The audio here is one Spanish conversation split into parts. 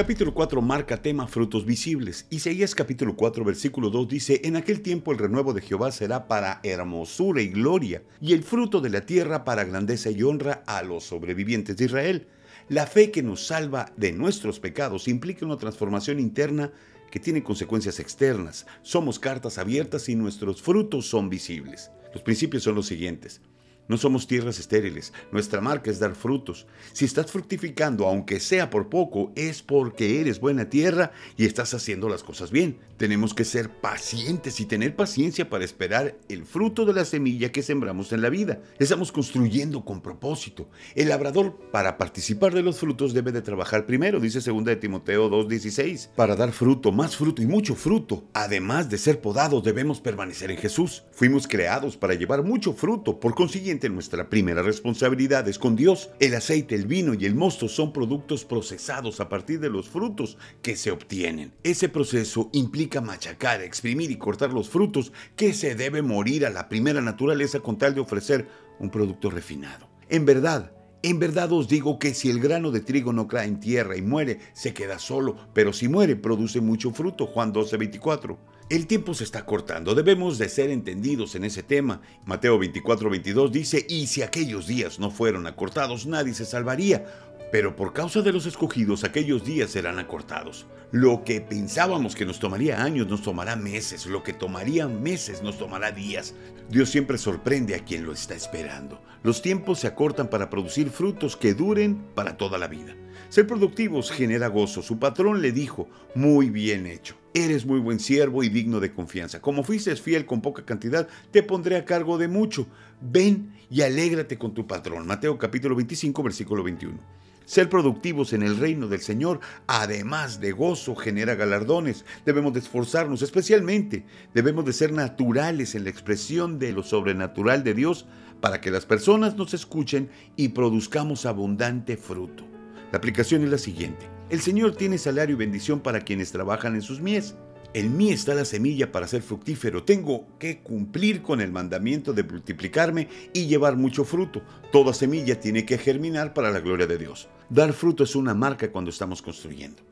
Capítulo 4 marca tema frutos visibles. Isaías capítulo 4 versículo 2 dice, En aquel tiempo el renuevo de Jehová será para hermosura y gloria, y el fruto de la tierra para grandeza y honra a los sobrevivientes de Israel. La fe que nos salva de nuestros pecados implica una transformación interna que tiene consecuencias externas. Somos cartas abiertas y nuestros frutos son visibles. Los principios son los siguientes. No somos tierras estériles, nuestra marca es dar frutos. Si estás fructificando, aunque sea por poco, es porque eres buena tierra y estás haciendo las cosas bien. Tenemos que ser pacientes y tener paciencia para esperar el fruto de la semilla que sembramos en la vida. Estamos construyendo con propósito. El labrador, para participar de los frutos, debe de trabajar primero, dice 2 de Timoteo 2.16, para dar fruto, más fruto y mucho fruto. Además de ser podados, debemos permanecer en Jesús. Fuimos creados para llevar mucho fruto, por consiguiente, nuestra primera responsabilidad es con Dios. El aceite, el vino y el mosto son productos procesados a partir de los frutos que se obtienen. Ese proceso implica machacar, exprimir y cortar los frutos que se debe morir a la primera naturaleza con tal de ofrecer un producto refinado. En verdad, en verdad os digo que si el grano de trigo no cae en tierra y muere, se queda solo, pero si muere, produce mucho fruto. Juan 12:24. El tiempo se está cortando, debemos de ser entendidos en ese tema. Mateo 24:22 dice, y si aquellos días no fueron acortados, nadie se salvaría. Pero por causa de los escogidos, aquellos días serán acortados. Lo que pensábamos que nos tomaría años nos tomará meses, lo que tomaría meses nos tomará días. Dios siempre sorprende a quien lo está esperando. Los tiempos se acortan para producir frutos que duren para toda la vida. Ser productivos genera gozo. Su patrón le dijo, muy bien hecho. Eres muy buen siervo y digno de confianza. Como fuiste fiel con poca cantidad, te pondré a cargo de mucho. Ven y alégrate con tu patrón. Mateo capítulo 25, versículo 21. Ser productivos en el reino del Señor, además de gozo, genera galardones. Debemos de esforzarnos especialmente. Debemos de ser naturales en la expresión de lo sobrenatural de Dios para que las personas nos escuchen y produzcamos abundante fruto. La aplicación es la siguiente. El Señor tiene salario y bendición para quienes trabajan en sus mies. En mí está la semilla para ser fructífero. Tengo que cumplir con el mandamiento de multiplicarme y llevar mucho fruto. Toda semilla tiene que germinar para la gloria de Dios. Dar fruto es una marca cuando estamos construyendo.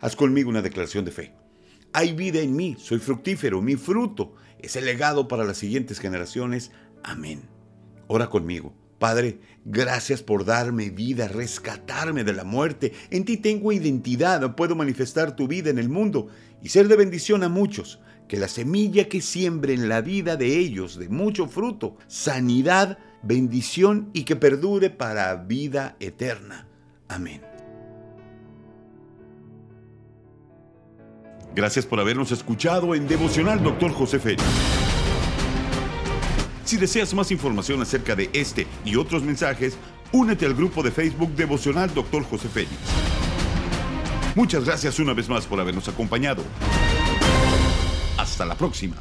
Haz conmigo una declaración de fe. Hay vida en mí, soy fructífero, mi fruto es el legado para las siguientes generaciones. Amén. Ora conmigo. Padre, gracias por darme vida, rescatarme de la muerte. En ti tengo identidad, puedo manifestar tu vida en el mundo y ser de bendición a muchos. Que la semilla que siembre en la vida de ellos de mucho fruto, sanidad, bendición y que perdure para vida eterna. Amén. Gracias por habernos escuchado en Devocional Dr. José Félix. Si deseas más información acerca de este y otros mensajes, únete al grupo de Facebook Devocional Dr. José Félix. Muchas gracias una vez más por habernos acompañado. Hasta la próxima.